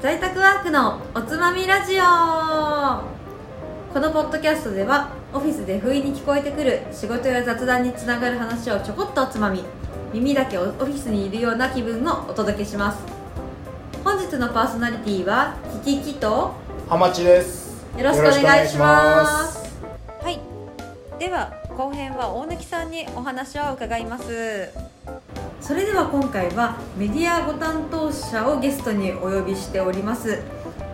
在宅ワークのおつまみラジオ。このポッドキャストではオフィスで不意に聞こえてくる仕事や雑談につながる話をちょこっとおつまみ。耳だけオフィスにいるような気分をお届けします。本日のパーソナリティはキキキとハマチです。よろしくお願いします。はい。では後編は大貫さんにお話を伺いますそれでは今回はメディアご担当者をゲストにお呼びしております、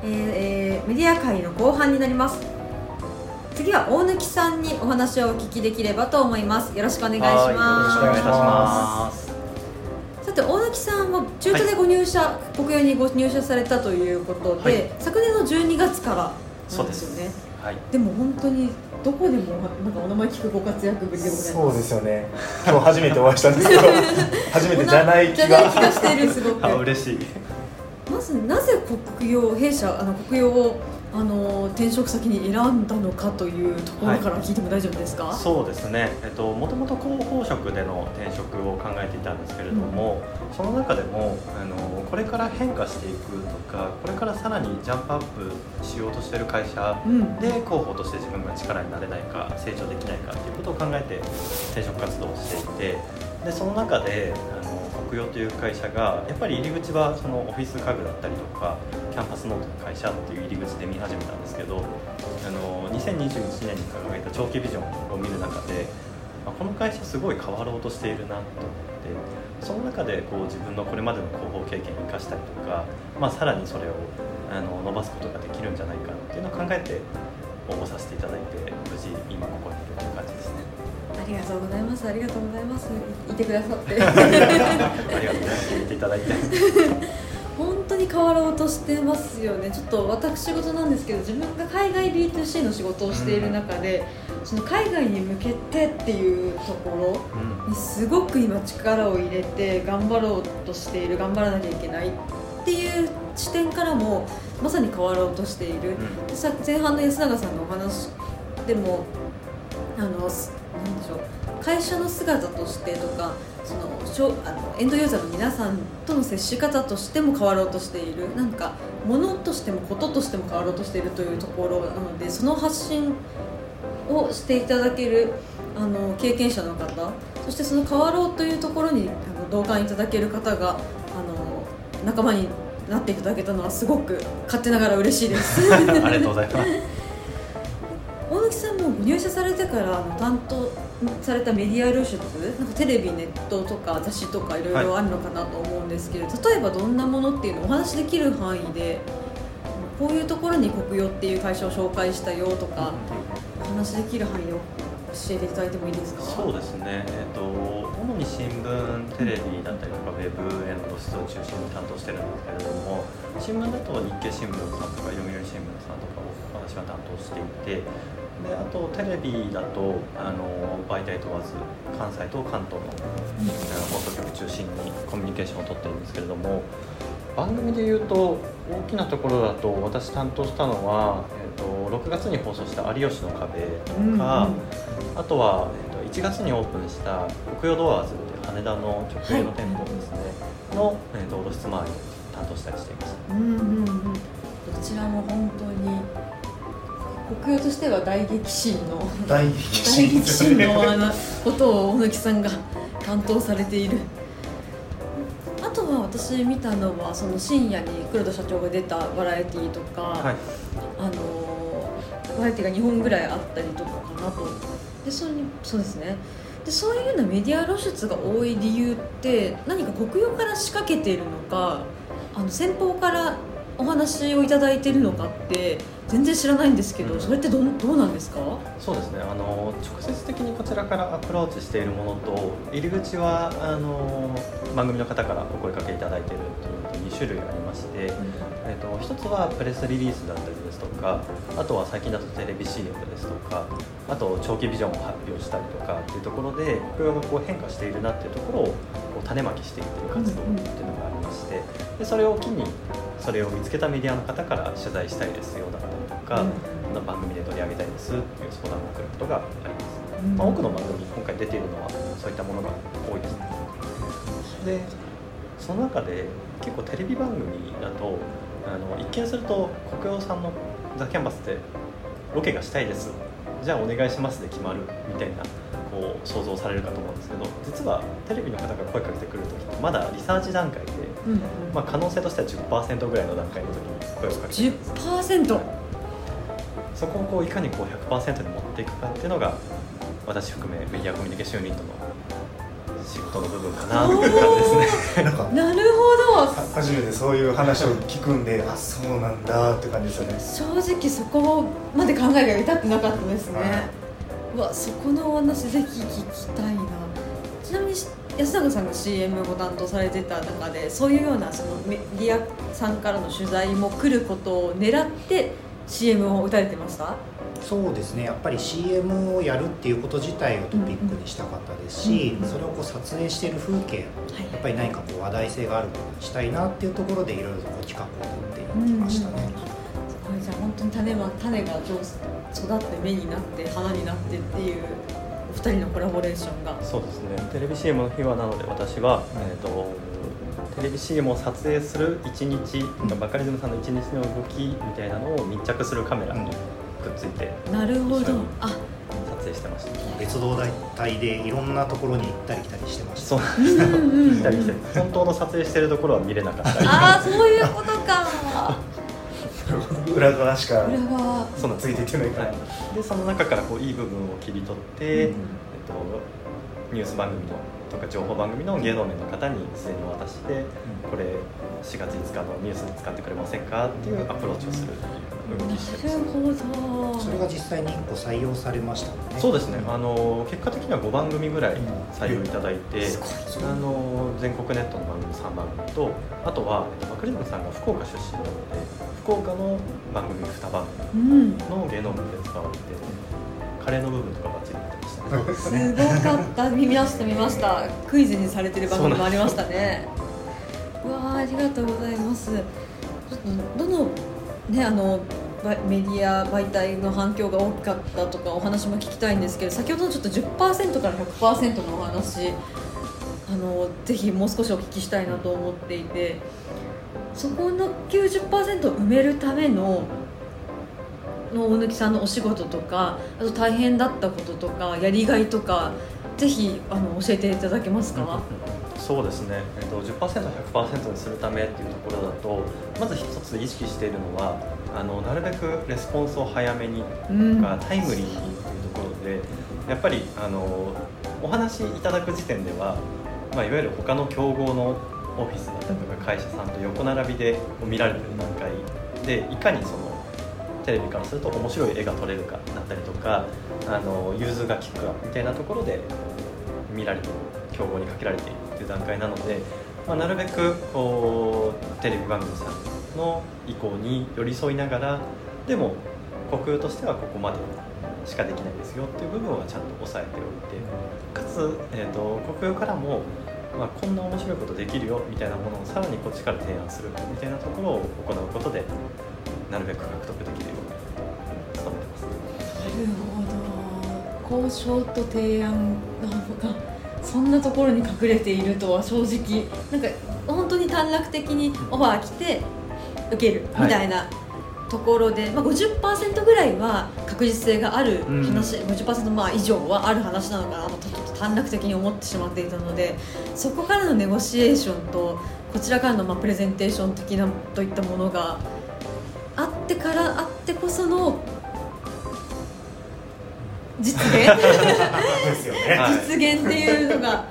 えーえーメディア界の後半になります。次は大貫さんにお話をお聞きできればと思います。よろしくお願いします。はいよろしくお願いします。さて大貫さんは中途でご入社、国用にご入社されたということで、はい。昨年の12月からそうんですよねはい、でも本当にどこでもなんかお名前聞くご活躍ぶりでございます。そうですよね。今日初めてお会いしたんですけど 初めてじゃない気が。しているすごく。あ嬉しい。まずなぜ国用弊社あの国用をあの転職先に選んだのかというところから聞いても大丈夫ですか、そうですね、えっと、もともと広報職での転職を考えていたんですけれども、その中でもあのこれから変化していくとかこれからさらにジャンプアップしようとしている会社うん。で広報として自分が力になれないか成長できないかということを考えて転職活動をしていてでその中であの用という会社がやっぱり入り口はそのオフィス家具だったりとかキャンパスノートの会社っていう入り口で見始めたんですけどあの2021年に掲げた長期ビジョンを見る中であこの会社すごい変わろうとしているなと思ってその中でこう自分のこれまでの広報経験を生かしたりとか、まあ、さらにそれをあの伸ばすことができるんじゃないかっていうのを考えて応募させていただいて無事今ここにいるありがとうございます。ありがとうございます。いいてくださって。ありがとうございます。聞いていただいて。本当に変わろうとしてますよね。ちょっと私事なんですけど自分が海外 B2C の仕事をしている中で、その海外に向けてっていうところうん。にすごく今力を入れて頑張ろうとしている頑張らなきゃいけないっていう視点からもまさに変わろうとしている、うん。前半の安永さんのお話でもあのすなんでしょう。会社の姿としてとかそのあのエンドユーザーの皆さんとの接し方としても変わろうとしている。なんか物としてもこととしても変わろうとしているというところなのでその発信をしていただけるあの経験者の方そしてその変わろうというところにあの同感いただける方があの仲間になっていただけたのはすごく勝手ながら嬉しいです。ありがとうございます。も入社されてから担当されたメディア露出なんかテレビネットとか雑誌とかいろいろあるのかなと思うんですけど、例えばどんなものっていうのをお話しできる範囲でこういうところに国用っていう会社を紹介したよとかお話しできる範囲を教えていただいてもいいですか？そうですね、えー、と主に新聞、テレビだったりとか、ウェブへの露出を中心に担当してるんですけれども、新聞だと日経新聞さんとか、読売新聞さんとかを私は担当していて、であとテレビだとあの媒体問わず、関西と関東の放送局中心にコミュニケーションを取ってるんですけれども、番組でいうと、大きなところだと、私担当したのは、えー、と6月に放送した「有吉の壁」とか。うんうん。あとは、えっと、1月にオープンした国用ドアーズっていう羽田の直営の店舗ですね、の、えっと、露出周りを担当したりしていますうんうんうん。どちらも本当に国用としては大激震の大激大震のあのことを大貫さんが担当されている。あとは私見たのはその深夜に黒田社長が出たバラエティーとか、はい。あのバラエティーが2本ぐらいあったりとかかなとでそそうですね。でそういうようなメディア露出が多い理由って何か国用から仕掛けているのかあの先方からお話をいただいているのかって全然知らないんですけど、うん。それってどんどうなんですか？そうですね。あの直接的にこちらからアプローチしているものと入り口はあの番組の方からお声かけいただいているという2種類ありまして、えっと一つはプレスリリースだったりですとかあとは最近だとテレビ CM ですとかあと長期ビジョンを発表したりとかっていうところで国用がこう変化しているなっていうところをこう種まきしていってる活動っていうのがありましてでそれを機にそれを見つけたメディアの方から取材したいですよだったりとか、うん。番組で取り上げたいですっていう相談が来ることがあります、うん。まあ、多くの番組今回出ているのはそういったものが多いですね。でその中で結構テレビ番組だとあの一見すると国用さんのザ・キャンバスでロケがしたいです。じゃあお願いしますで決まるみたいなこう想像されるかと思うんですけど実はテレビの方が声かけてくる時ってまだリサーチ段階で、うん。まあ、可能性としては10%ぐらいの段階の時に声をかけて。くるんです10%そこをこういかにこう100%に持っていくかっていうのが私含めメディアコミュニケーションユニットの仕事の部分かなって感じですね。なるほど。は初めてそういう話を聞くんであそうなんだって感じですよね。正直そこまで考えが至ってなかったですね、はうわそこのお話ぜひ聞きたいなちなみに安永さんが CM を担当されてた中でそういうようなそのメディアさんからの取材も来ることを狙って CM を打たれてました？そうですね。やっぱり CM をやるっていうこと自体をトピックにしたかったですし、うんうんそれをこう撮影している風景やっぱり何かこう話題性があるものにしたいなっていうところでいろいろとこう企画を取っていきましたね、すごい。じゃあ本当に種は種が育って芽になって花になってっていうお二人のコラボレーションが。そうですね。テレビ CM の日はなので私は、えー、とテレビ CM を撮影する一日、んバカリズムさんの一日の動きみたいなのを密着するカメラにくっついてなるほど。あ。撮影してました、別動隊でいろんなところに行ったり来たりしてました。そうなんうんうんうん来たり来たり本当の撮影してるところは見れなかった。りああそういうことか裏側しかそんですついていってないから、はい、でその中からこういい部分を切り取って、うん。えっと、ニュース番組のとか情報番組の芸能面の方に事前に渡して、これ4月5日のニュースに使ってくれませんかっていうアプローチをする。っていう動きしてなまするほどそれが実際に1個採用されました。ねそうですね。あの結果的には5番組ぐらい採用いただいて、すごい。あの全国ネットの番組3番組とあとは、えっと、バカリズムさんが福岡出身なので福岡の番組2番組うんの芸能面で使われてカレーの部分とかバッチリ出てましたね。すごかった。見ました見ました。クイズにされてる番組もありましたね。うわーありがとうございます。ちょっとどのねあのメディア媒体の反響が大きかったとかお話も聞きたいんですけど先ほどのちょっと10%から100%のお話あのぜひもう少しお聞きしたいなと思っていてそこの90%を埋めるためのの大貫さんのお仕事とかあと大変だったこととかやりがいとかぜひあの教えていただけますか、そうですね、えっと、10%、100%にするためっていうところだとまず一つ意識しているのはあのなるべくレスポンスを早めにうん。とかタイムリーにっていうところでやっぱりあのお話いただく時点では、まあ、いわゆる他の競合のオフィスだったりとか会社さんと横並びで見られてる段階でいかにそのテレビからすると面白い絵が撮れるかだったりとかあの融通が利くかみたいなところで見られて競合にかけられているっていう段階なので、まあ、なるべくこうテレビ番組さんの意向に寄り添いながらでも国有としてはここまでしかできないですよっていう部分はちゃんと抑えておいてかつ、えー、と国有からも、まあ、こんな面白いことできるよみたいなものをさらにこっちから提案するみたいなところを行うことでなるべく獲得できるよう。ほど交渉と提案がそんなところに隠れているとは正直なんか本当に短絡的にオファー来て受けるみたいなところで、まあ、50%ぐらいは確実性がある話、50%まあ以上はある話なのかなとちょっと短絡的に思ってしまっていたのでそこからのネゴシエーションとこちらからのまあプレゼンテーション的なといったものがあってからあってこその実現。ですよね、はい。実現っていうのが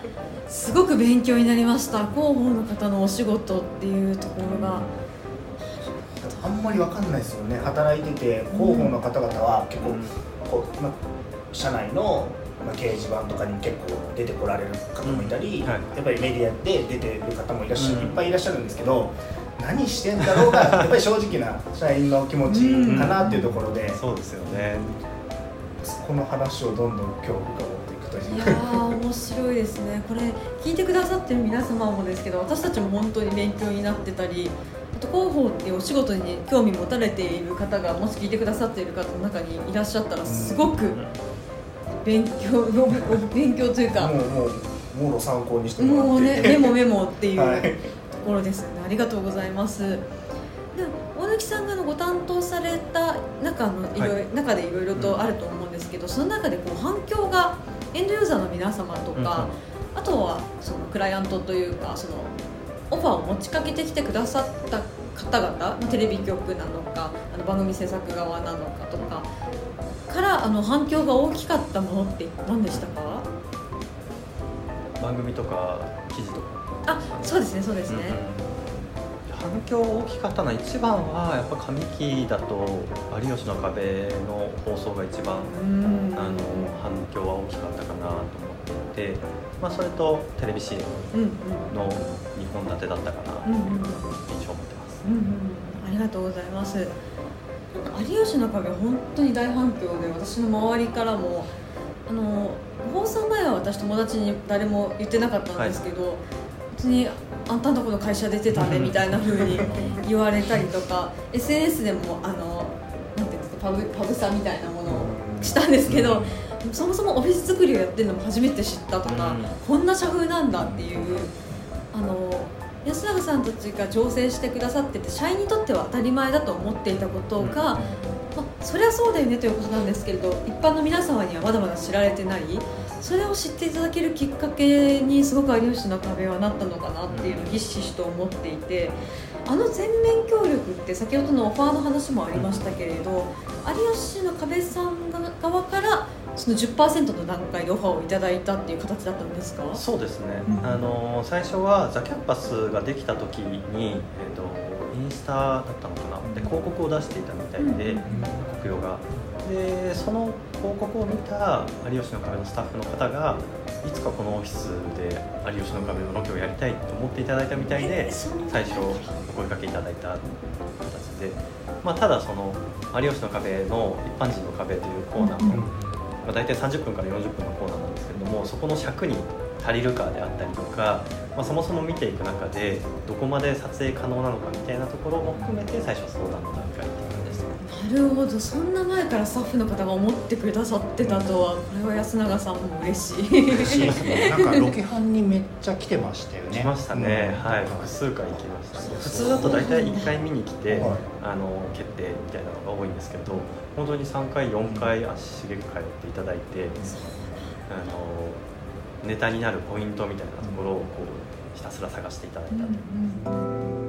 すごく勉強になりました。広報の方のお仕事っていうところが。あんまりわかんないですよね。働いてて広報の方々は結構、こうまあ、社内の、まあ、掲示板とかに結構出てこられる方もいたり、うん。はい。やっぱりメディアで出てる方もいらっしゃる、うん。いっぱいいらっしゃるんですけど何してんだろうがやっぱり正直な社員の気持ちかなっていうところで、そうですよねこの話をどんどん今日深掘っていくという。いやー面白いですね。これ聞いてくださってる皆様もですけど私たちも本当に勉強になってたりあと広報っていうお仕事に興味持たれている方がもし聞いてくださっている方の中にいらっしゃったらすごく勉強勉強というか。もうもうもろ参考にしてもらって。もうねメモメモっていう はい。ところですよね、ありがとうございます。で木さんがのご担当された中のいろいろ、はい。中でいろいろとあると思うんですけど、その中でこう反響がエンドユーザーの皆様とか、あとはそのクライアントというかそのオファーを持ちかけてきてくださった方々テレビ局なのかあの番組制作側なのかとかからあの反響が大きかったものって何でしたか？番組とか記事とか。あそうですねそうですね、反響大きかったのは一番はやっぱ上期だと「有吉の壁」の放送が一番うん。あの反響は大きかったかなと思っていて、まあ、それとテレビ CM うんうん。の2本立てだったかなという印象を持ってます。うんうん。ありがとうございます。有吉の壁本当に大反響で私の周りからもあの放送前は私友達に誰も言ってなかったんですけど、別にあんたのとこの会社出てたねみたいな風に言われたりとか SNS でもあのなんていうんですかパブパブサみたいなものをしたんですけど、そもそもオフィス作りをやってるのも初めて知ったとか、うん。こんな社風なんだっていうあの安永さんたちが調整してくださってて社員にとっては当たり前だと思っていたことが、まあ、そりゃそうだよねということなんですけれど一般の皆様にはまだまだ知られてない。それを知っていただけるきっかけにすごく有吉の壁はなったのかなっていうのをひしひしと思っていてあの全面協力って先ほどのオファーの話もありましたけれど有吉の壁さん側からその10%の段階でオファーをいただいたっていう形だったんですか？そうですね、うん。あの最初はザ・キャンパスができた時に、えー、とスタだったのかな？で広告を出していたみたいで、うん。国用が。でその広告を見た有吉の壁のスタッフの方がいつかこのオフィスで有吉の壁のロケをやりたいと思っていただいたみたいで最初お声かけいただいた形で、まあ、ただその「有吉の壁」の「一般人の壁」というコーナーの、まあ、大体30分から40分のコーナーなんですけれどもそこの尺に足りるかであったりとか、まあ、そもそも見ていく中でどこまで撮影可能なのかみたいなところも含めて最初相談の段階っていう感じですね。なるほど。そんな前からスタッフの方が思ってくださってたとはこれは安永さんも嬉しい。嬉しいですね。なんかロケハンにめっちゃ来てましたよね。来ましたね、うん。はい。複数回行きましたね。普通だと大体1回見に来て、はい。あの決定みたいなのが多いんですけど本当に3回4回足しげく通っていただいて、あのネタになるポイントみたいなところをこうひたすら探していただいた、うんうん。